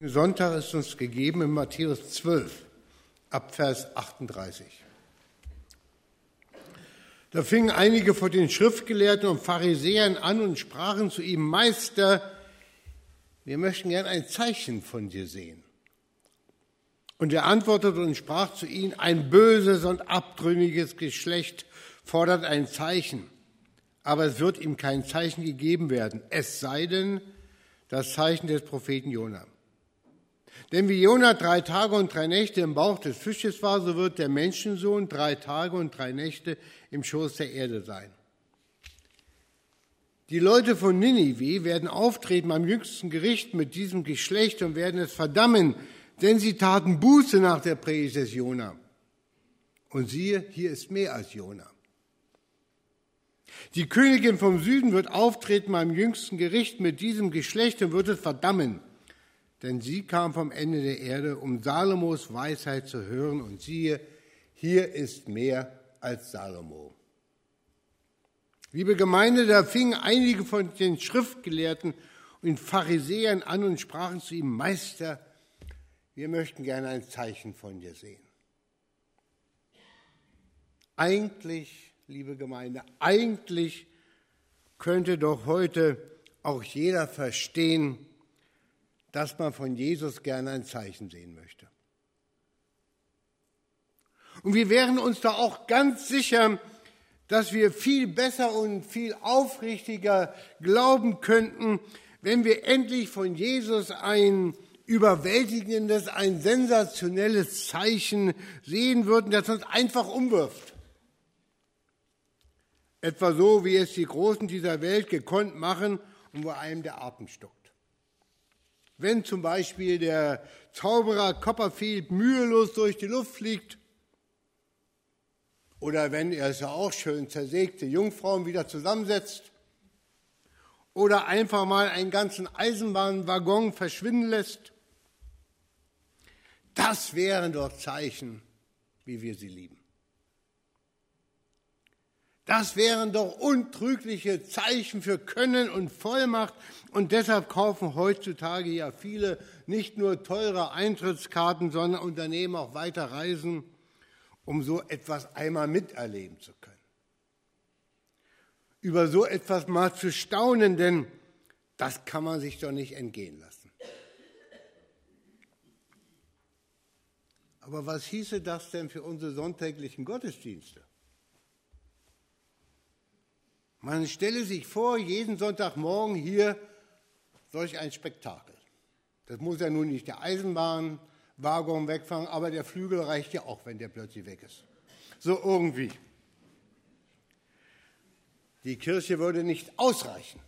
Sonntag ist uns gegeben in Matthäus 12, ab Vers 38. Da fingen einige von den Schriftgelehrten und Pharisäern an und sprachen zu ihm, Meister, wir möchten gern ein Zeichen von dir sehen. Und er antwortete und sprach zu ihnen, ein böses und abtrünniges Geschlecht fordert ein Zeichen, aber es wird ihm kein Zeichen gegeben werden, es sei denn das Zeichen des Propheten Jonah. Denn wie Jonah drei Tage und drei Nächte im Bauch des Fisches war, so wird der Menschensohn drei Tage und drei Nächte im Schoß der Erde sein. Die Leute von Ninive werden auftreten am jüngsten Gericht mit diesem Geschlecht und werden es verdammen, denn sie taten Buße nach der Predigt Jona. Und siehe, hier ist mehr als Jona. Die Königin vom Süden wird auftreten beim jüngsten Gericht mit diesem Geschlecht und wird es verdammen denn sie kam vom Ende der Erde, um Salomos Weisheit zu hören, und siehe, hier ist mehr als Salomo. Liebe Gemeinde, da fingen einige von den Schriftgelehrten und Pharisäern an und sprachen zu ihm, Meister, wir möchten gerne ein Zeichen von dir sehen. Eigentlich, liebe Gemeinde, eigentlich könnte doch heute auch jeder verstehen, dass man von Jesus gerne ein Zeichen sehen möchte. Und wir wären uns da auch ganz sicher, dass wir viel besser und viel aufrichtiger glauben könnten, wenn wir endlich von Jesus ein überwältigendes, ein sensationelles Zeichen sehen würden, das uns einfach umwirft. Etwa so, wie es die Großen dieser Welt gekonnt machen und wo einem der Atem stockt. Wenn zum Beispiel der Zauberer Copperfield mühelos durch die Luft fliegt oder wenn er so auch schön zersägte Jungfrauen wieder zusammensetzt oder einfach mal einen ganzen Eisenbahnwaggon verschwinden lässt, das wären doch Zeichen, wie wir sie lieben. Das wären doch untrügliche Zeichen für Können und Vollmacht. Und deshalb kaufen heutzutage ja viele nicht nur teure Eintrittskarten, sondern unternehmen auch weiter Reisen, um so etwas einmal miterleben zu können. Über so etwas mal zu staunen, denn das kann man sich doch nicht entgehen lassen. Aber was hieße das denn für unsere sonntäglichen Gottesdienste? Man stelle sich vor, jeden Sonntagmorgen hier solch ein Spektakel. Das muss ja nun nicht der Eisenbahnwaggon wegfangen, aber der Flügel reicht ja auch, wenn der plötzlich weg ist. So irgendwie. Die Kirche würde nicht ausreichen,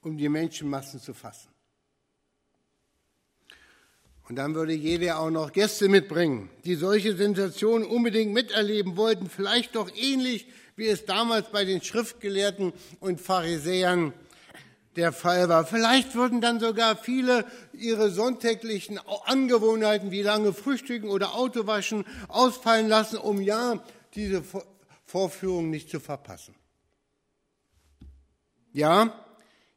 um die Menschenmassen zu fassen. Und dann würde jeder auch noch Gäste mitbringen, die solche Sensationen unbedingt miterleben wollten, vielleicht doch ähnlich wie es damals bei den Schriftgelehrten und Pharisäern der Fall war. Vielleicht würden dann sogar viele ihre sonntäglichen Angewohnheiten wie lange Frühstücken oder Autowaschen ausfallen lassen, um ja diese Vorführung nicht zu verpassen. Ja,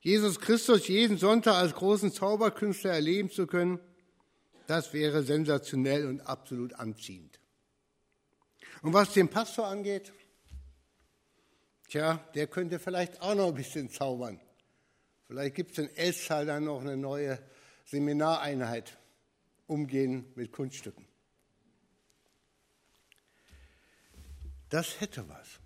Jesus Christus jeden Sonntag als großen Zauberkünstler erleben zu können, das wäre sensationell und absolut anziehend. Und was den Pastor angeht, Tja, der könnte vielleicht auch noch ein bisschen zaubern. Vielleicht gibt es in Elstal dann noch eine neue Seminareinheit. Umgehen mit Kunststücken. Das hätte was.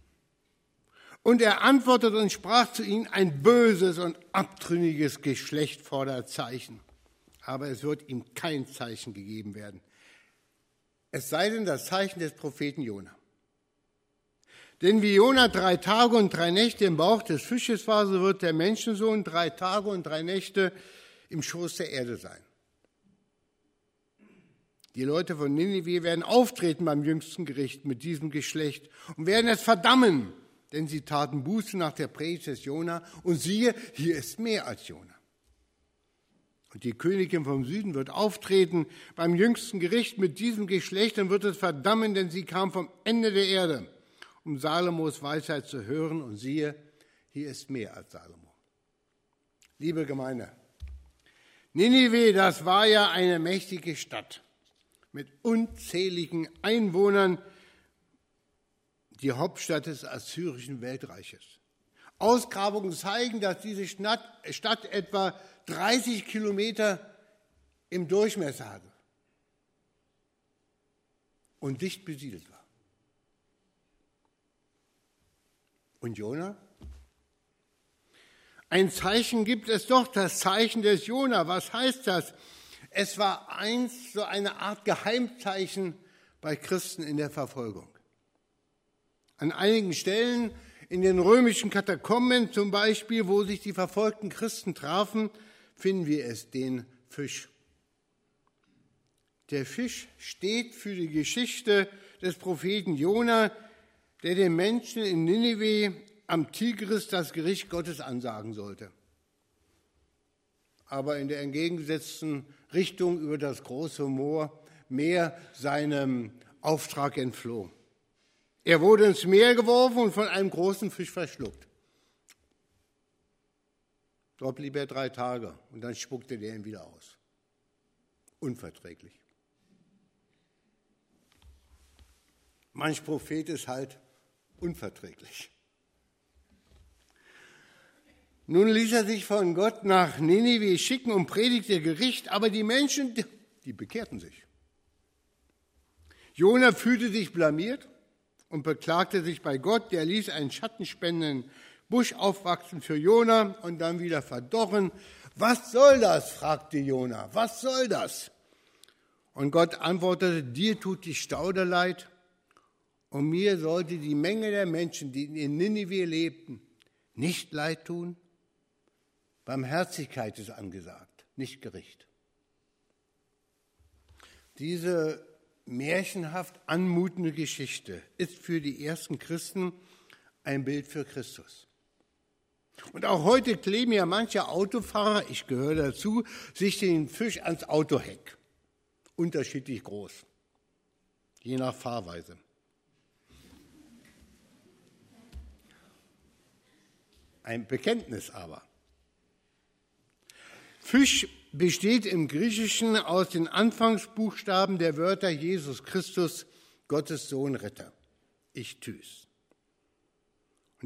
Und er antwortete und sprach zu ihnen, ein böses und abtrünniges Geschlecht fordert Zeichen. Aber es wird ihm kein Zeichen gegeben werden. Es sei denn das Zeichen des Propheten Jonah. Denn wie Jona drei Tage und drei Nächte im Bauch des Fisches war, so wird der Menschensohn drei Tage und drei Nächte im Schoß der Erde sein. Die Leute von Ninive werden auftreten beim jüngsten Gericht mit diesem Geschlecht und werden es verdammen, denn sie taten Buße nach der Predigt des Jona und siehe, hier ist mehr als Jona. Und die Königin vom Süden wird auftreten beim jüngsten Gericht mit diesem Geschlecht und wird es verdammen, denn sie kam vom Ende der Erde um Salomos Weisheit zu hören und siehe, hier ist mehr als Salomo. Liebe Gemeinde, Ninive, das war ja eine mächtige Stadt mit unzähligen Einwohnern, die Hauptstadt des assyrischen Weltreiches. Ausgrabungen zeigen, dass diese Stadt etwa 30 Kilometer im Durchmesser hatte und dicht besiedelt war. Und Jona? Ein Zeichen gibt es doch, das Zeichen des Jona. Was heißt das? Es war einst so eine Art Geheimzeichen bei Christen in der Verfolgung. An einigen Stellen in den römischen Katakomben zum Beispiel, wo sich die verfolgten Christen trafen, finden wir es, den Fisch. Der Fisch steht für die Geschichte des Propheten Jona, der den Menschen in Ninive am Tigris das Gericht Gottes ansagen sollte. Aber in der entgegengesetzten Richtung über das große Moor, Meer seinem Auftrag entfloh. Er wurde ins Meer geworfen und von einem großen Fisch verschluckt. Dort blieb er drei Tage und dann spuckte der ihn wieder aus. Unverträglich. Manch Prophet ist halt unverträglich. Nun ließ er sich von Gott nach Ninive schicken und predigte Gericht, aber die Menschen, die bekehrten sich. Jona fühlte sich blamiert und beklagte sich bei Gott, der ließ einen schattenspendenden Busch aufwachsen für Jona und dann wieder verdorren. Was soll das? fragte Jona. Was soll das? Und Gott antwortete, dir tut die Staude leid und mir sollte die Menge der Menschen, die in Ninive lebten, nicht leid tun? Barmherzigkeit ist angesagt, nicht Gericht. Diese märchenhaft anmutende Geschichte ist für die ersten Christen ein Bild für Christus. Und auch heute kleben ja manche Autofahrer, ich gehöre dazu, sich den Fisch ans Autoheck. Unterschiedlich groß, je nach Fahrweise. Ein Bekenntnis aber. Fisch besteht im Griechischen aus den Anfangsbuchstaben der Wörter Jesus Christus, Gottes Sohn Retter. Ich tüß.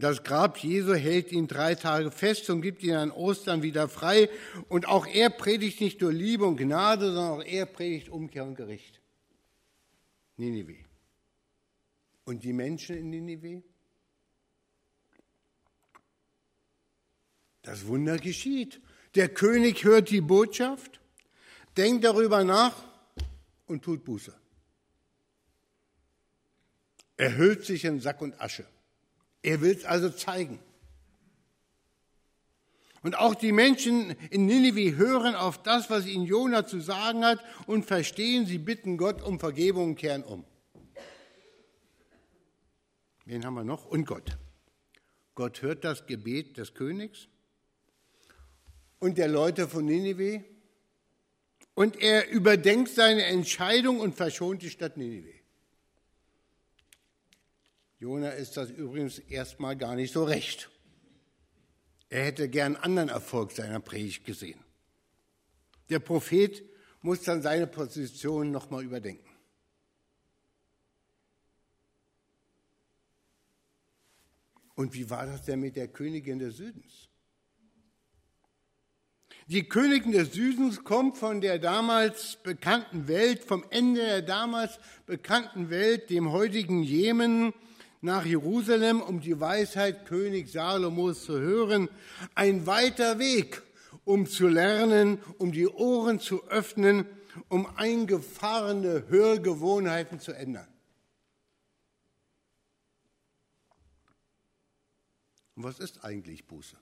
Das Grab Jesu hält ihn drei Tage fest und gibt ihn an Ostern wieder frei. Und auch er predigt nicht nur Liebe und Gnade, sondern auch er predigt Umkehr und Gericht. Ninive. Und die Menschen in Ninive? Das Wunder geschieht. Der König hört die Botschaft, denkt darüber nach und tut Buße. Er hüllt sich in Sack und Asche. Er will es also zeigen. Und auch die Menschen in Ninive hören auf das, was ihnen Jona zu sagen hat und verstehen, sie bitten Gott um Vergebung und kehren um. Wen haben wir noch? Und Gott. Gott hört das Gebet des Königs und der Leute von Ninive. Und er überdenkt seine Entscheidung und verschont die Stadt Ninive. Jona ist das übrigens erstmal gar nicht so recht. Er hätte gern anderen Erfolg seiner Predigt gesehen. Der Prophet muss dann seine Position nochmal überdenken. Und wie war das denn mit der Königin des Südens? Die Königin des Südens kommt von der damals bekannten Welt, vom Ende der damals bekannten Welt, dem heutigen Jemen, nach Jerusalem, um die Weisheit König Salomos zu hören. Ein weiter Weg, um zu lernen, um die Ohren zu öffnen, um eingefahrene Hörgewohnheiten zu ändern. Und was ist eigentlich Buße?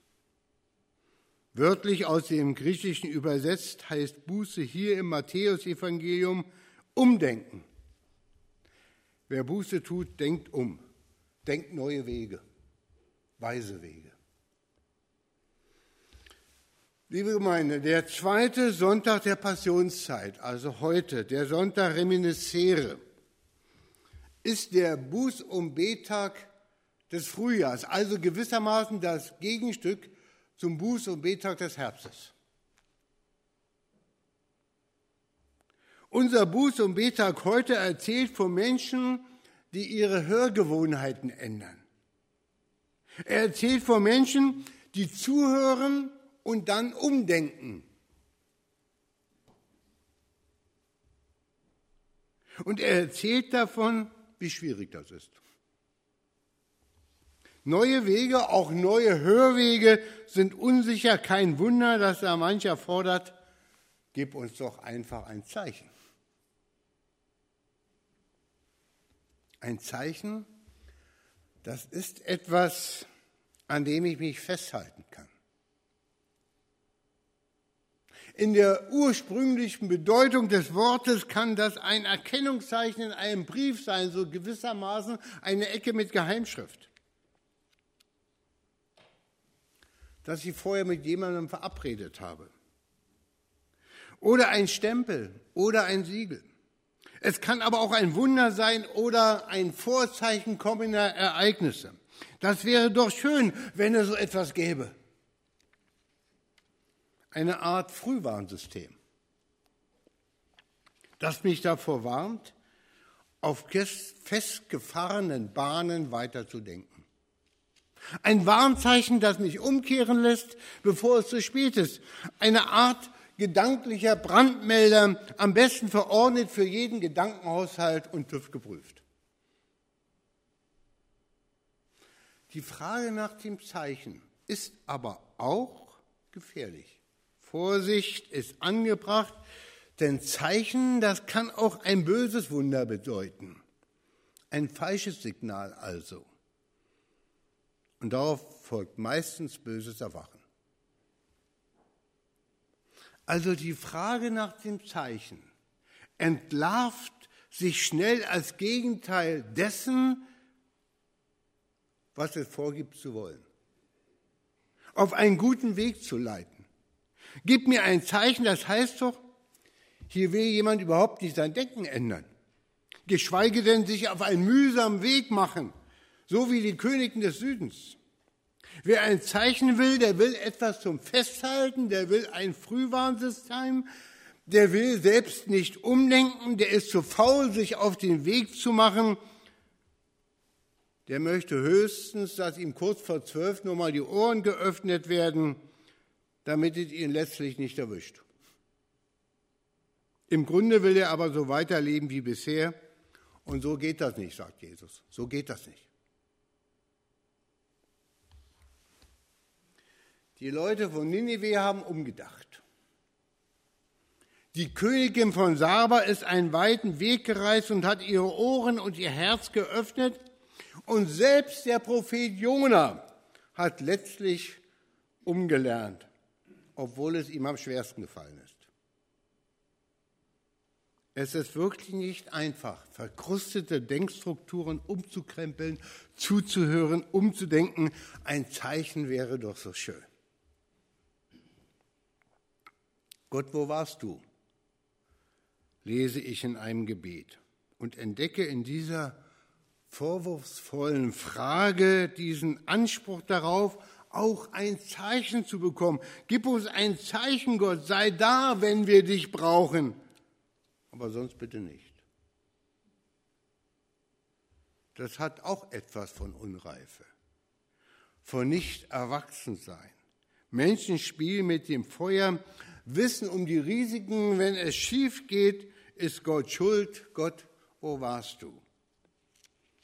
Wörtlich aus dem Griechischen übersetzt heißt Buße hier im Matthäusevangelium umdenken. Wer Buße tut, denkt um, denkt neue Wege, weise Wege. Liebe Gemeinde, der zweite Sonntag der Passionszeit, also heute, der Sonntag Reminiscere, ist der Buß- und Betag des Frühjahrs, also gewissermaßen das Gegenstück zum Buß- und Betag des Herbstes. Unser Buß- und Betag heute erzählt von Menschen, die ihre Hörgewohnheiten ändern. Er erzählt von Menschen, die zuhören und dann umdenken. Und er erzählt davon, wie schwierig das ist. Neue Wege, auch neue Hörwege sind unsicher. Kein Wunder, dass da mancher fordert, gib uns doch einfach ein Zeichen. Ein Zeichen, das ist etwas, an dem ich mich festhalten kann. In der ursprünglichen Bedeutung des Wortes kann das ein Erkennungszeichen in einem Brief sein, so gewissermaßen eine Ecke mit Geheimschrift. Dass ich vorher mit jemandem verabredet habe. Oder ein Stempel oder ein Siegel. Es kann aber auch ein Wunder sein oder ein Vorzeichen kommender Ereignisse. Das wäre doch schön, wenn es so etwas gäbe. Eine Art Frühwarnsystem, das mich davor warnt, auf festgefahrenen Bahnen weiterzudenken. Ein Warnzeichen, das mich umkehren lässt, bevor es zu spät ist. Eine Art gedanklicher Brandmelder, am besten verordnet für jeden Gedankenhaushalt und TÜV geprüft. Die Frage nach dem Zeichen ist aber auch gefährlich. Vorsicht ist angebracht, denn Zeichen, das kann auch ein böses Wunder bedeuten. Ein falsches Signal also. Und darauf folgt meistens böses Erwachen. Also die Frage nach dem Zeichen entlarvt sich schnell als Gegenteil dessen, was es vorgibt zu wollen. Auf einen guten Weg zu leiten. Gib mir ein Zeichen, das heißt doch, hier will jemand überhaupt nicht sein Denken ändern. Geschweige denn sich auf einen mühsamen Weg machen, so wie die Königen des Südens. Wer ein Zeichen will, der will etwas zum Festhalten, der will ein Frühwarnsystem, der will selbst nicht umdenken, der ist zu faul, sich auf den Weg zu machen. Der möchte höchstens, dass ihm kurz vor zwölf nur mal die Ohren geöffnet werden, damit es ihn letztlich nicht erwischt. Im Grunde will er aber so weiterleben wie bisher. Und so geht das nicht, sagt Jesus. So geht das nicht. Die Leute von Ninive haben umgedacht. Die Königin von Saba ist einen weiten Weg gereist und hat ihre Ohren und ihr Herz geöffnet. Und selbst der Prophet Jona hat letztlich umgelernt, obwohl es ihm am schwersten gefallen ist. Es ist wirklich nicht einfach, verkrustete Denkstrukturen umzukrempeln, zuzuhören, umzudenken. Ein Zeichen wäre doch so schön. Gott, wo warst du? lese ich in einem Gebet und entdecke in dieser vorwurfsvollen Frage diesen Anspruch darauf, auch ein Zeichen zu bekommen. Gib uns ein Zeichen, Gott, sei da, wenn wir dich brauchen, aber sonst bitte nicht. Das hat auch etwas von Unreife, von nicht erwachsen. Menschen spielen mit dem Feuer, wissen um die Risiken, wenn es schief geht, ist Gott schuld. Gott, wo warst du?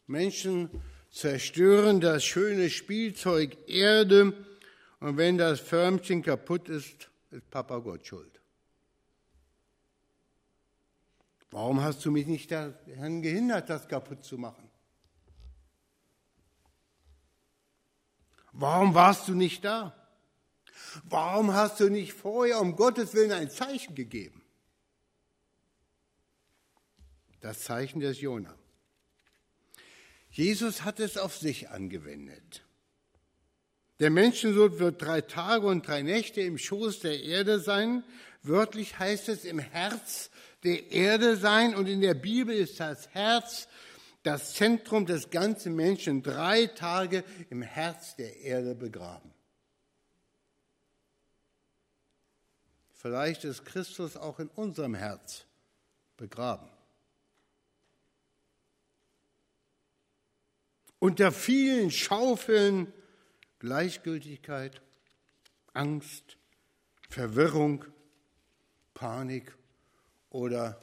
Menschen zerstören das schöne Spielzeug Erde und wenn das Förmchen kaputt ist, ist Papa Gott schuld. Warum hast du mich nicht daran gehindert, das kaputt zu machen? Warum warst du nicht da? Warum hast du nicht vorher um Gottes Willen ein Zeichen gegeben? Das Zeichen des Jona. Jesus hat es auf sich angewendet. Der Menschensohn wird drei Tage und drei Nächte im Schoß der Erde sein. Wörtlich heißt es im Herz der Erde sein. Und in der Bibel ist das Herz das Zentrum des ganzen Menschen. Drei Tage im Herz der Erde begraben. Vielleicht ist Christus auch in unserem Herz begraben. Unter vielen Schaufeln Gleichgültigkeit, Angst, Verwirrung, Panik oder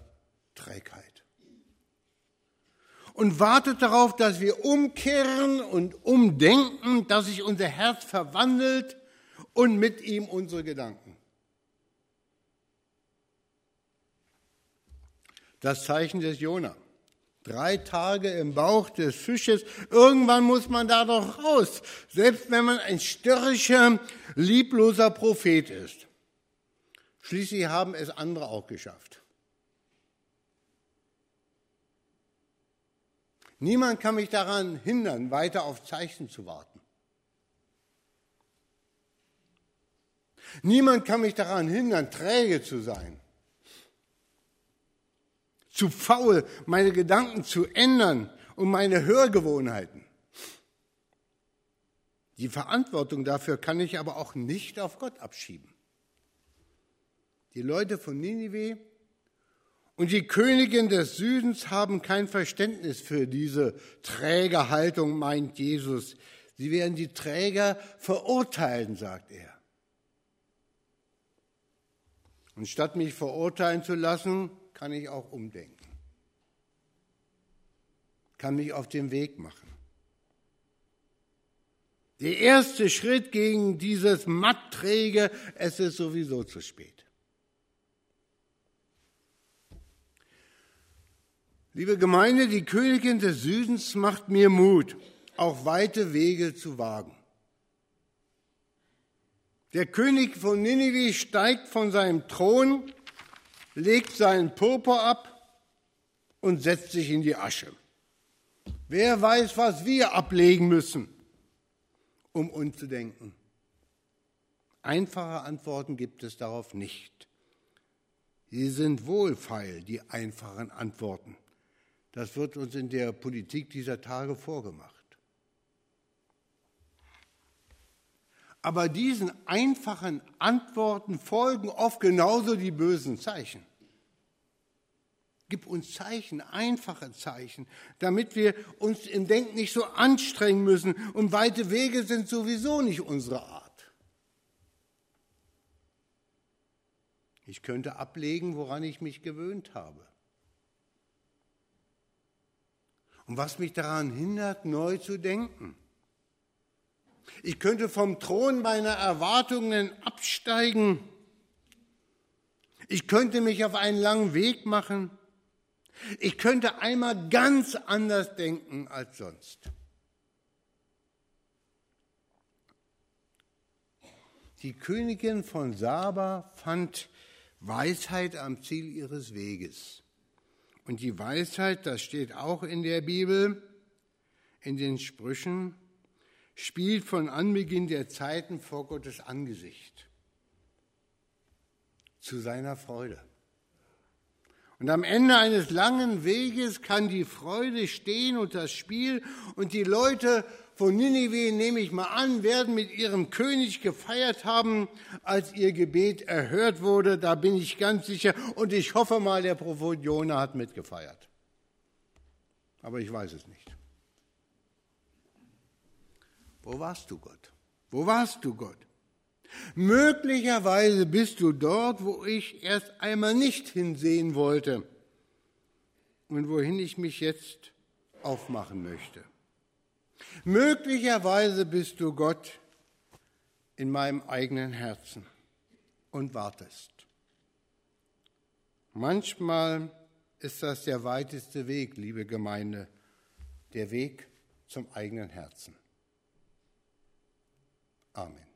Trägheit. Und wartet darauf, dass wir umkehren und umdenken, dass sich unser Herz verwandelt und mit ihm unsere Gedanken. Das Zeichen des Jona. Drei Tage im Bauch des Fisches. Irgendwann muss man da doch raus. Selbst wenn man ein störrischer, liebloser Prophet ist. Schließlich haben es andere auch geschafft. Niemand kann mich daran hindern, weiter auf Zeichen zu warten. Niemand kann mich daran hindern, träge zu sein. Zu faul, meine Gedanken zu ändern und meine Hörgewohnheiten. Die Verantwortung dafür kann ich aber auch nicht auf Gott abschieben. Die Leute von Ninive und die Königin des Südens haben kein Verständnis für diese Trägerhaltung, meint Jesus. Sie werden die Träger verurteilen, sagt er. Und statt mich verurteilen zu lassen, kann ich auch umdenken, kann mich auf den Weg machen. Der erste Schritt gegen dieses Mattträge, es ist sowieso zu spät. Liebe Gemeinde, die Königin des Südens macht mir Mut, auch weite Wege zu wagen. Der König von Ninive steigt von seinem Thron, legt seinen Purpur ab und setzt sich in die Asche. Wer weiß, was wir ablegen müssen, um umzudenken. Einfache Antworten gibt es darauf nicht. Sie sind wohlfeil, die einfachen Antworten. Das wird uns in der Politik dieser Tage vorgemacht. Aber diesen einfachen Antworten folgen oft genauso die bösen Zeichen. Gib uns Zeichen, einfache Zeichen, damit wir uns im Denken nicht so anstrengen müssen. Und weite Wege sind sowieso nicht unsere Art. Ich könnte ablegen, woran ich mich gewöhnt habe. und was mich daran hindert, neu zu denken. Ich könnte vom Thron meiner Erwartungen absteigen. Ich könnte mich auf einen langen Weg machen. Ich könnte einmal ganz anders denken als sonst. Die Königin von Saba fand Weisheit am Ziel ihres Weges. Und die Weisheit, das steht auch in der Bibel, in den Sprüchen, spielt von Anbeginn der Zeiten vor Gottes Angesicht zu seiner Freude. Und am Ende eines langen Weges kann die Freude stehen und das Spiel und die Leute von Ninive, nehme ich mal an, werden mit ihrem König gefeiert haben, als ihr Gebet erhört wurde. Da bin ich ganz sicher. Und ich hoffe mal, der Prophet Jona hat mitgefeiert. Aber ich weiß es nicht. Wo warst du, Gott? Wo warst du, Gott? Möglicherweise bist du dort, wo ich erst einmal nicht hinsehen wollte und wohin ich mich jetzt aufmachen möchte. Möglicherweise bist du Gott in meinem eigenen Herzen und wartest. Manchmal ist das der weiteste Weg, liebe Gemeinde, der Weg zum eigenen Herzen. Amen.